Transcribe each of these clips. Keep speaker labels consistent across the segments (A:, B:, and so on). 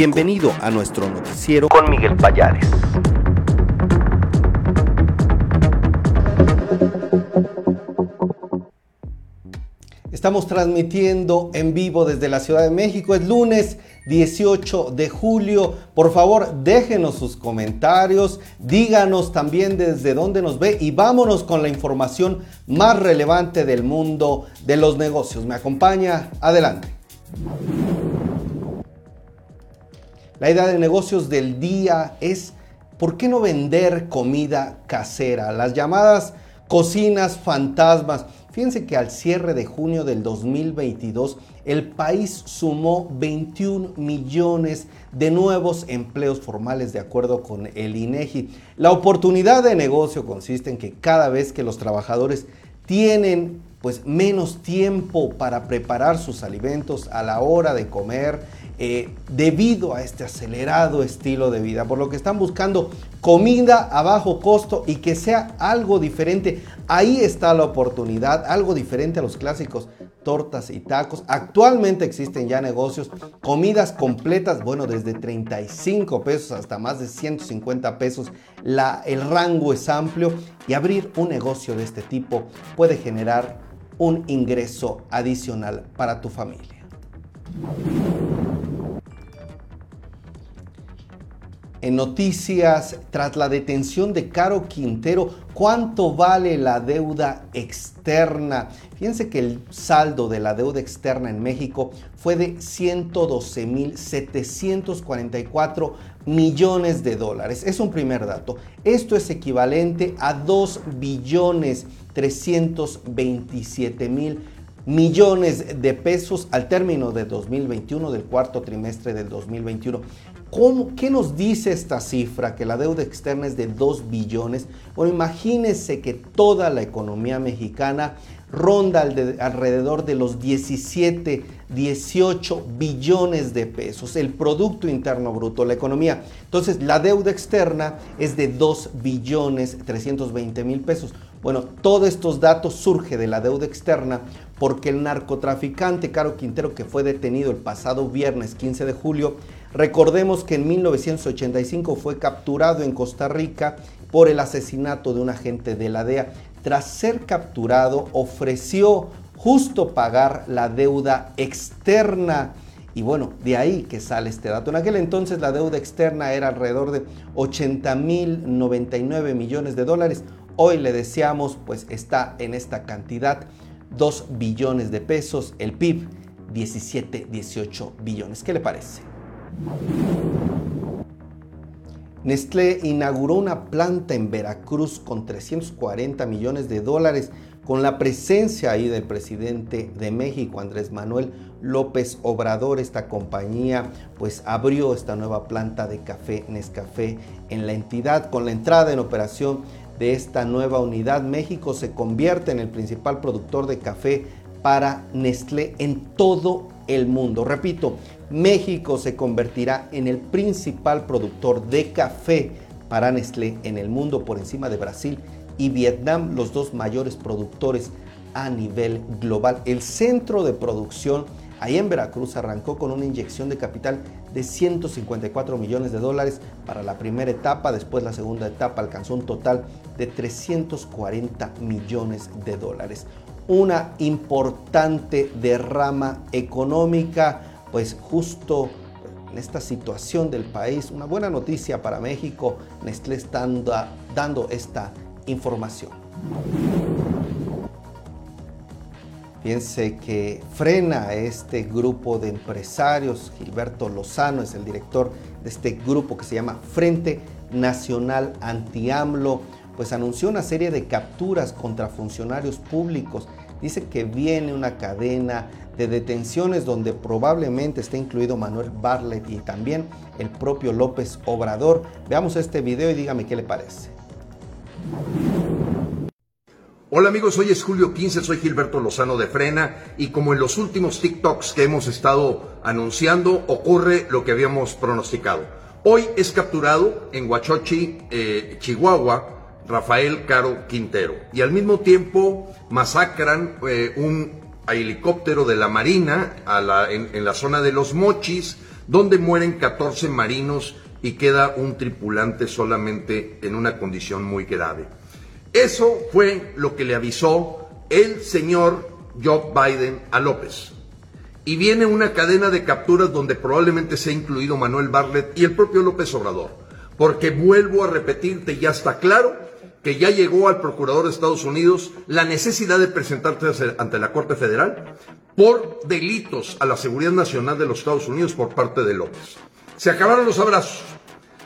A: Bienvenido a nuestro noticiero con Miguel Payares. Estamos transmitiendo en vivo desde la Ciudad de México. Es lunes 18 de julio. Por favor, déjenos sus comentarios, díganos también desde dónde nos ve y vámonos con la información más relevante del mundo de los negocios. ¿Me acompaña? Adelante. La idea de negocios del día es, ¿por qué no vender comida casera? Las llamadas cocinas fantasmas. Fíjense que al cierre de junio del 2022, el país sumó 21 millones de nuevos empleos formales de acuerdo con el INEGI. La oportunidad de negocio consiste en que cada vez que los trabajadores tienen pues menos tiempo para preparar sus alimentos a la hora de comer, eh, debido a este acelerado estilo de vida, por lo que están buscando comida a bajo costo y que sea algo diferente. Ahí está la oportunidad, algo diferente a los clásicos tortas y tacos. Actualmente existen ya negocios, comidas completas, bueno, desde 35 pesos hasta más de 150 pesos. El rango es amplio y abrir un negocio de este tipo puede generar un ingreso adicional para tu familia. En noticias, tras la detención de Caro Quintero, ¿cuánto vale la deuda externa? Fíjense que el saldo de la deuda externa en México fue de 112.744 millones de dólares. Es un primer dato. Esto es equivalente a 2 billones 327 mil millones de pesos al término de 2021, del cuarto trimestre del 2021. ¿Qué nos dice esta cifra? Que la deuda externa es de 2 billones. Bueno, imagínense que toda la economía mexicana ronda alrededor de los 17, 18 billones de pesos, el Producto Interno Bruto, la economía. Entonces, la deuda externa es de 2 billones 320 mil pesos. Bueno, todos estos datos surge de la deuda externa porque el narcotraficante Caro Quintero, que fue detenido el pasado viernes 15 de julio, Recordemos que en 1985 fue capturado en Costa Rica por el asesinato de un agente de la DEA. Tras ser capturado, ofreció justo pagar la deuda externa. Y bueno, de ahí que sale este dato. En aquel entonces la deuda externa era alrededor de 80 mil 99 millones de dólares. Hoy le deseamos, pues está en esta cantidad, 2 billones de pesos. El PIB, 17, 18 billones. ¿Qué le parece? Nestlé inauguró una planta en Veracruz con 340 millones de dólares con la presencia ahí del presidente de México, Andrés Manuel López Obrador. Esta compañía pues abrió esta nueva planta de café Nescafé en la entidad. Con la entrada en operación de esta nueva unidad, México se convierte en el principal productor de café para Nestlé en todo el mundo. Repito, México se convertirá en el principal productor de café para Nestlé en el mundo por encima de Brasil y Vietnam, los dos mayores productores a nivel global. El centro de producción ahí en Veracruz arrancó con una inyección de capital de 154 millones de dólares para la primera etapa, después la segunda etapa alcanzó un total de 340 millones de dólares. Una importante derrama económica pues justo en esta situación del país, una buena noticia para México, Nestlé está dando esta información. Piense que frena este grupo de empresarios, Gilberto Lozano es el director de este grupo que se llama Frente Nacional Anti-AMLO, pues anunció una serie de capturas contra funcionarios públicos. Dice que viene una cadena de detenciones donde probablemente esté incluido Manuel Barlet y también el propio López Obrador. Veamos este video y dígame qué le parece.
B: Hola amigos, hoy es julio 15, soy Gilberto Lozano de Frena y como en los últimos TikToks que hemos estado anunciando, ocurre lo que habíamos pronosticado. Hoy es capturado en Huachochi, eh, Chihuahua, Rafael Caro Quintero y al mismo tiempo masacran eh, un helicóptero de la Marina en, la zona de los Mochis, donde mueren 14 marinos y queda un tripulante solamente en una condición muy grave. Eso fue lo que le avisó el señor Joe Biden a López. Y viene una cadena de capturas donde probablemente se ha incluido Manuel Bartlett y el propio López Obrador. Porque vuelvo a repetirte, ya está claro que ya llegó al procurador de Estados Unidos la necesidad de presentarse ante la Corte Federal por delitos a la seguridad nacional de los Estados Unidos por parte de López. Se acabaron los abrazos.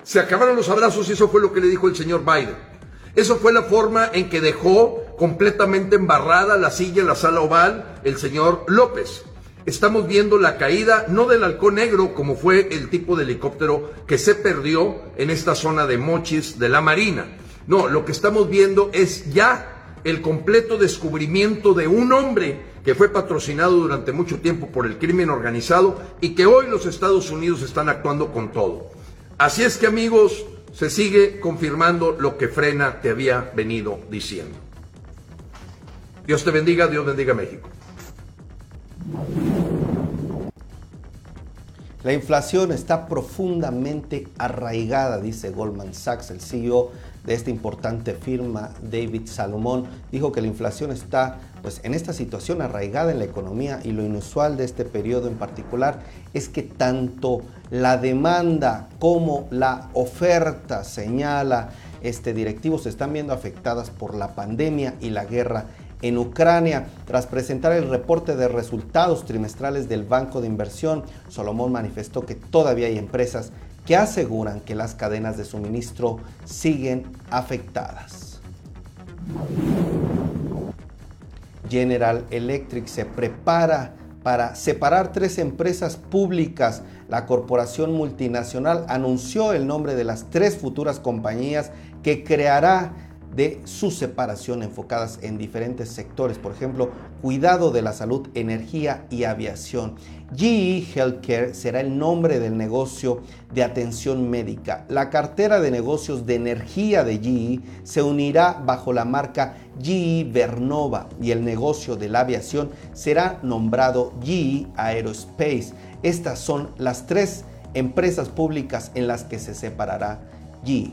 B: Se acabaron los abrazos y eso fue lo que le dijo el señor Biden. Eso fue la forma en que dejó completamente embarrada la silla la sala oval el señor López. Estamos viendo la caída no del halcón negro como fue el tipo de helicóptero que se perdió en esta zona de Mochis de la Marina. No, lo que estamos viendo es ya el completo descubrimiento de un hombre que fue patrocinado durante mucho tiempo por el crimen organizado y que hoy los Estados Unidos están actuando con todo. Así es que amigos, se sigue confirmando lo que Frena te había venido diciendo. Dios te bendiga, Dios bendiga México.
A: La inflación está profundamente arraigada, dice Goldman Sachs, el CEO de esta importante firma, David Salomón, dijo que la inflación está pues en esta situación arraigada en la economía y lo inusual de este periodo en particular es que tanto la demanda como la oferta, señala este directivo, se están viendo afectadas por la pandemia y la guerra en Ucrania. Tras presentar el reporte de resultados trimestrales del Banco de Inversión, Salomón manifestó que todavía hay empresas que aseguran que las cadenas de suministro siguen afectadas. General Electric se prepara para separar tres empresas públicas. La corporación multinacional anunció el nombre de las tres futuras compañías que creará de su separación enfocadas en diferentes sectores, por ejemplo, cuidado de la salud, energía y aviación. GE Healthcare será el nombre del negocio de atención médica. La cartera de negocios de energía de GE se unirá bajo la marca GE Vernova y el negocio de la aviación será nombrado GE Aerospace. Estas son las tres empresas públicas en las que se separará GE.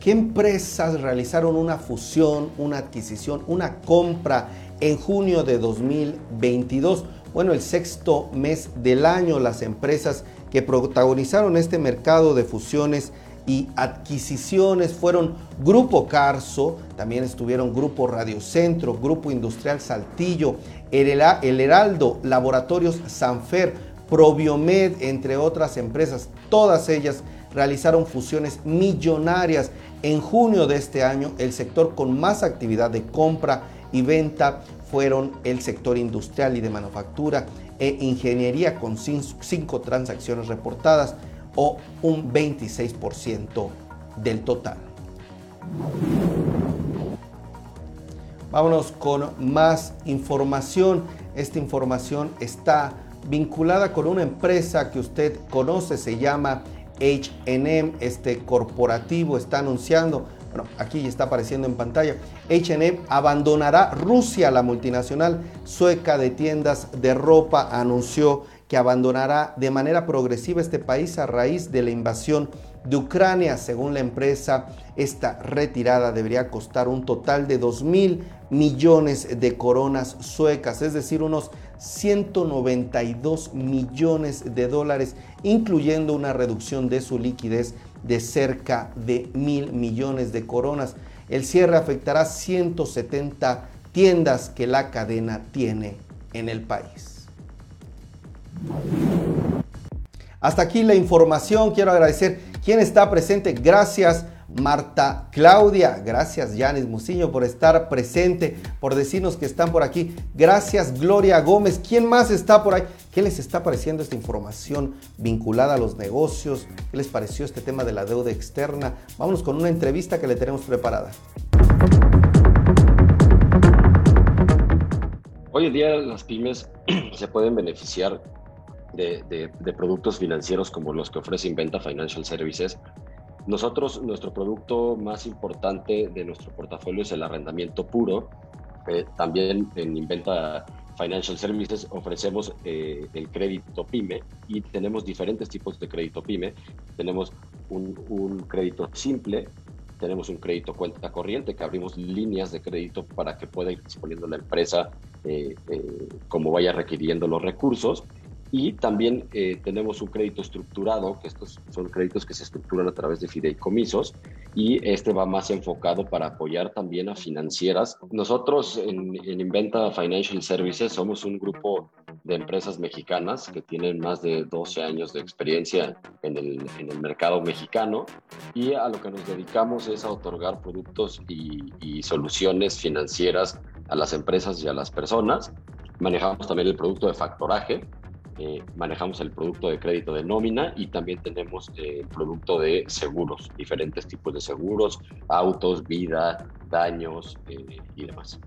A: ¿Qué empresas realizaron una fusión, una adquisición, una compra en junio de 2022? Bueno, el sexto mes del año, las empresas que protagonizaron este mercado de fusiones y adquisiciones fueron Grupo Carso, también estuvieron Grupo Radiocentro, Grupo Industrial Saltillo, El Heraldo, Laboratorios Sanfer, Probiomed, entre otras empresas, todas ellas realizaron fusiones millonarias. En junio de este año, el sector con más actividad de compra y venta fueron el sector industrial y de manufactura e ingeniería con cinco transacciones reportadas o un 26% del total. Vámonos con más información. Esta información está vinculada con una empresa que usted conoce, se llama HM, este corporativo, está anunciando, bueno, aquí está apareciendo en pantalla, HM abandonará Rusia, la multinacional sueca de tiendas de ropa, anunció que abandonará de manera progresiva este país a raíz de la invasión de Ucrania. Según la empresa, esta retirada debería costar un total de 2 mil millones de coronas suecas, es decir, unos 192 millones de dólares, incluyendo una reducción de su liquidez de cerca de mil millones de coronas. El cierre afectará 170 tiendas que la cadena tiene en el país. Hasta aquí la información. Quiero agradecer quien está presente. Gracias Marta Claudia. Gracias, Yanis Muciño, por estar presente, por decirnos que están por aquí. Gracias, Gloria Gómez. ¿Quién más está por ahí? ¿Qué les está pareciendo esta información vinculada a los negocios? ¿Qué les pareció este tema de la deuda externa? Vámonos con una entrevista que le tenemos preparada.
C: Hoy en día las pymes se pueden beneficiar de, de, productos financieros como los que ofrece Inventa Financial Services nosotros, nuestro producto más importante de nuestro portafolio es el arrendamiento puro. Eh, también en Inventa Financial Services ofrecemos eh, el crédito PYME y tenemos diferentes tipos de crédito PYME. Tenemos un, crédito simple, tenemos un crédito cuenta corriente que abrimos líneas de crédito para que pueda ir disponiendo la empresa eh, como vaya requiriendo los recursos y también eh, tenemos un crédito estructurado, que estos son créditos que se estructuran a través de fideicomisos, y este va más enfocado para apoyar también a financieras. Nosotros en, Inventa Financial Services somos un grupo de empresas mexicanas que tienen más de 12 años de experiencia en el, en el mercado mexicano y a lo que nos dedicamos es a otorgar productos y, y soluciones financieras a las empresas y a las personas. Manejamos también el producto de factoraje, eh, manejamos el producto de crédito de nómina y también tenemos el eh, producto de seguros, diferentes tipos de seguros, autos, vida, daños eh, y demás.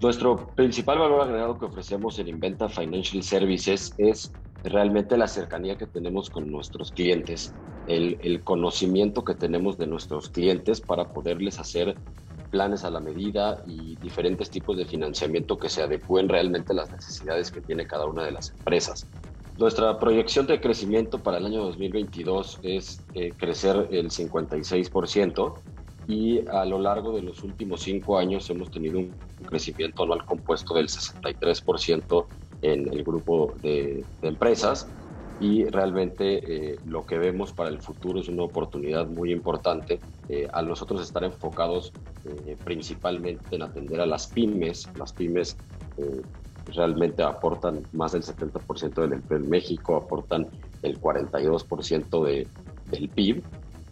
C: Nuestro principal valor agregado que ofrecemos en Inventa Financial Services es realmente la cercanía que tenemos con nuestros clientes, el, el conocimiento que tenemos de nuestros clientes para poderles hacer planes a la medida y diferentes tipos de financiamiento que se adecúen realmente a las necesidades que tiene cada una de las empresas. Nuestra proyección de crecimiento para el año 2022 es eh, crecer el 56% y a lo largo de los últimos cinco años hemos tenido un crecimiento anual compuesto del 63% en el grupo de, de empresas y realmente eh, lo que vemos para el futuro es una oportunidad muy importante eh, a nosotros estar enfocados eh, principalmente en atender a las pymes. Las pymes realmente aportan más del 70% del empleo en México, aportan el 42% de, del PIB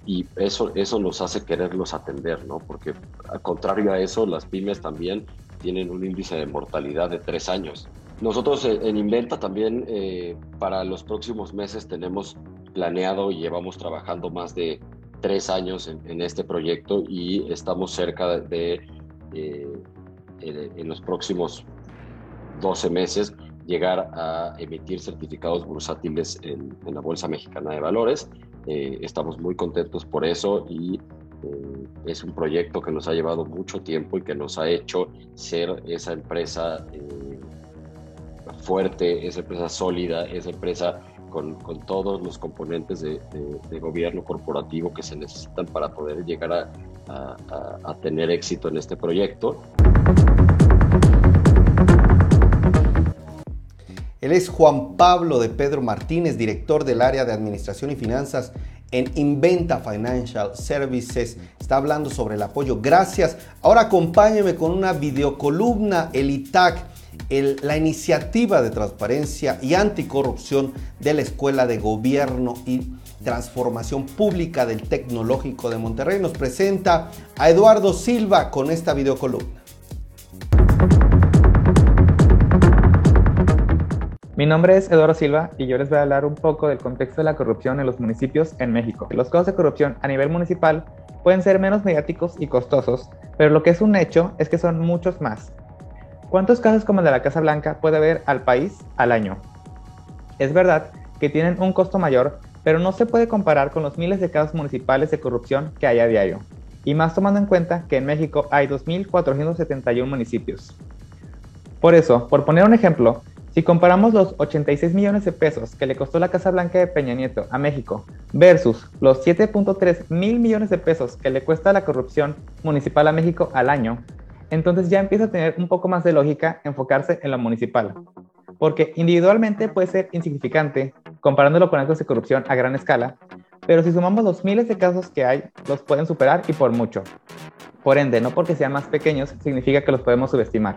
C: y eso, eso nos hace quererlos atender, ¿no? Porque al contrario a eso, las pymes también tienen un índice de mortalidad de tres años. Nosotros eh, en Inventa también eh, para los próximos meses tenemos planeado y llevamos trabajando más de tres años en, este proyecto y estamos cerca de, eh, en los próximos 12 meses, llegar a emitir certificados bursátiles en, la Bolsa Mexicana de Valores. estamos muy contentos por eso y es un proyecto que nos ha llevado mucho tiempo y que nos ha hecho ser esa empresa fuerte, esa empresa sólida, esa empresa con, todos los componentes de, gobierno corporativo que se necesitan para poder llegar a, a, a tener éxito en este proyecto.
A: Él es Juan Pablo de Pedro Martínez, director del área de Administración y Finanzas en Inventa Financial Services. Está hablando sobre el apoyo. Gracias. Ahora acompáñeme con una videocolumna, el ITAC la iniciativa de transparencia y anticorrupción de la Escuela de Gobierno y Transformación Pública del Tecnológico de Monterrey. Nos presenta a Eduardo Silva con esta videocolumna.
D: Mi nombre es Eduardo Silva y yo les voy a hablar un poco del contexto de la corrupción en los municipios en México. Los casos de corrupción a nivel municipal pueden ser menos mediáticos y costosos, pero lo que es un hecho es que son muchos más ¿Cuántos casos como el de la Casa Blanca puede haber al país al año? Es verdad que tienen un costo mayor, pero no se puede comparar con los miles de casos municipales de corrupción que hay a diario, y más tomando en cuenta que en México hay 2.471 municipios. Por eso, por poner un ejemplo, si comparamos los 86 millones de pesos que le costó la Casa Blanca de Peña Nieto a México versus los 7.3 mil millones de pesos que le cuesta la corrupción municipal a México al año, entonces ya empieza a tener un poco más de lógica enfocarse en lo municipal, porque individualmente puede ser insignificante comparándolo con actos de corrupción a gran escala, pero si sumamos los miles de casos que hay, los pueden superar y por mucho. Por ende, no porque sean más pequeños significa que los podemos subestimar.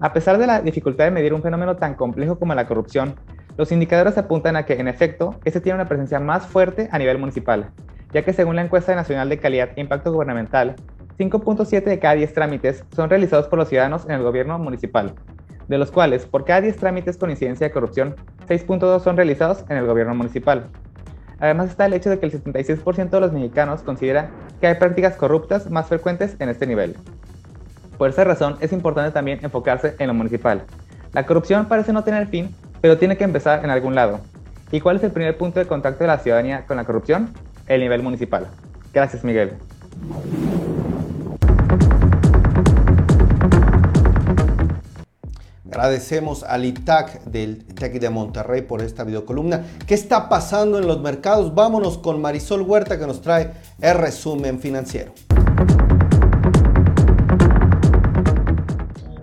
D: A pesar de la dificultad de medir un fenómeno tan complejo como la corrupción, los indicadores apuntan a que, en efecto, este tiene una presencia más fuerte a nivel municipal, ya que según la encuesta nacional de calidad e impacto gubernamental, 5.7 de cada 10 trámites son realizados por los ciudadanos en el gobierno municipal, de los cuales por cada 10 trámites con incidencia de corrupción, 6.2 son realizados en el gobierno municipal. Además está el hecho de que el 76% de los mexicanos considera que hay prácticas corruptas más frecuentes en este nivel. Por esa razón es importante también enfocarse en lo municipal. La corrupción parece no tener fin, pero tiene que empezar en algún lado. ¿Y cuál es el primer punto de contacto de la ciudadanía con la corrupción? El nivel municipal. Gracias, Miguel.
A: Agradecemos al ITAC del TEC de Monterrey por esta videocolumna. ¿Qué está pasando en los mercados? Vámonos con Marisol Huerta que nos trae el resumen financiero.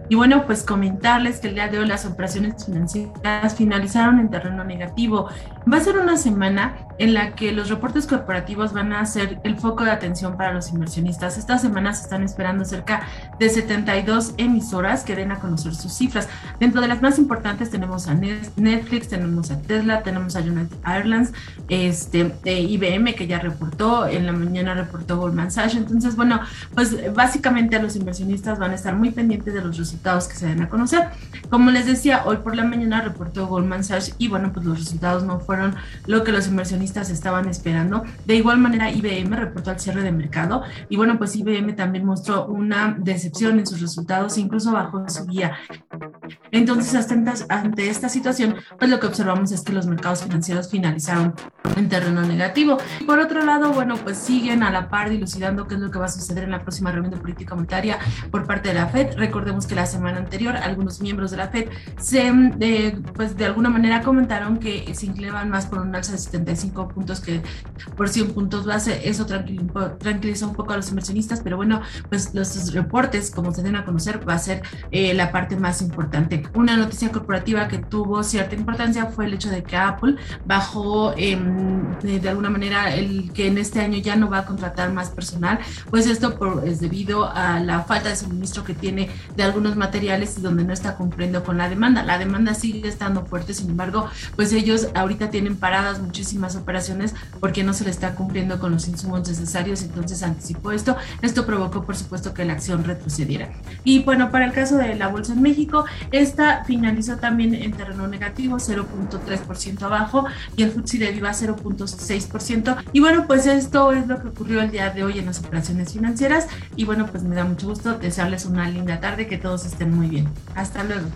E: Y bueno, pues comentarles que el día de hoy las operaciones financieras finalizaron en terreno negativo. Va a ser una semana en la que los reportes corporativos van a ser el foco de atención para los inversionistas. Esta semana se están esperando cerca de 72 emisoras que den a conocer sus cifras. Dentro de las más importantes tenemos a Netflix, tenemos a Tesla, tenemos a United Airlines, este, IBM que ya reportó, en la mañana reportó Goldman Sachs. Entonces, bueno, pues básicamente a los inversionistas van a estar muy pendientes de los resultados que se den a conocer. Como les decía, hoy por la mañana reportó Goldman Sachs y bueno, pues los resultados no fueron lo que los inversionistas estaban esperando. De igual manera, IBM reportó al cierre de mercado y bueno, pues IBM también mostró una decepción en sus resultados, incluso bajo su guía. Entonces, ante esta situación, pues lo que observamos es que los mercados financieros finalizaron en terreno negativo. Por otro lado, bueno, pues siguen a la par dilucidando qué es lo que va a suceder en la próxima reunión de política monetaria por parte de la Fed. Recordemos que la semana anterior algunos miembros de la Fed se, eh, pues de alguna manera comentaron que se inclinaban más por un alza de 75 puntos que por 100 puntos base. Eso tranquiliza un poco a los inversionistas, pero bueno, pues los reportes, como se den a conocer, va a ser eh, la parte más importante. Una noticia corporativa que tuvo cierta importancia fue el hecho de que Apple bajó em, de alguna manera el que en este año ya no va a contratar más personal, pues esto por, es debido a la falta de suministro que tiene de algunos materiales y donde no está cumpliendo con la demanda. La demanda sigue estando fuerte, sin embargo, pues ellos ahorita tienen paradas muchísimas operaciones porque no se le está cumpliendo con los insumos necesarios, entonces anticipó esto. Esto provocó, por supuesto, que la acción retrocediera. Y bueno, para el caso de la bolsa en México, esta finalizó también en terreno negativo, 0.3% abajo, y el FTSE de Viva 0.6%. Y bueno, pues esto es lo que ocurrió el día de hoy en las operaciones financieras. Y bueno, pues me da mucho gusto desearles una linda tarde, que todos estén muy bien. Hasta luego.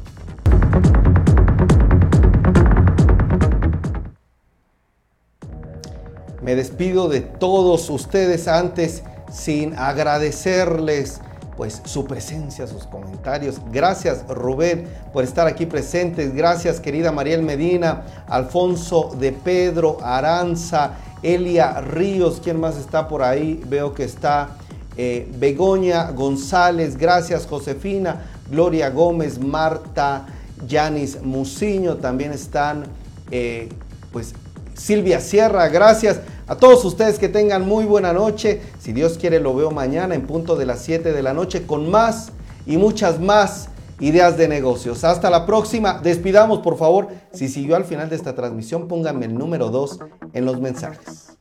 A: Me despido de todos ustedes antes sin agradecerles pues su presencia, sus comentarios. Gracias Rubén por estar aquí presentes. Gracias querida Mariel Medina, Alfonso de Pedro, Aranza, Elia Ríos, ¿quién más está por ahí? Veo que está eh, Begoña González, gracias Josefina, Gloria Gómez, Marta, Yanis Muciño, también están eh, pues Silvia Sierra, gracias a todos ustedes que tengan muy buena noche, si Dios quiere lo veo mañana en punto de las 7 de la noche con más y muchas más ideas de negocios. Hasta la próxima, despidamos por favor, si siguió al final de esta transmisión pónganme el número 2 en los mensajes.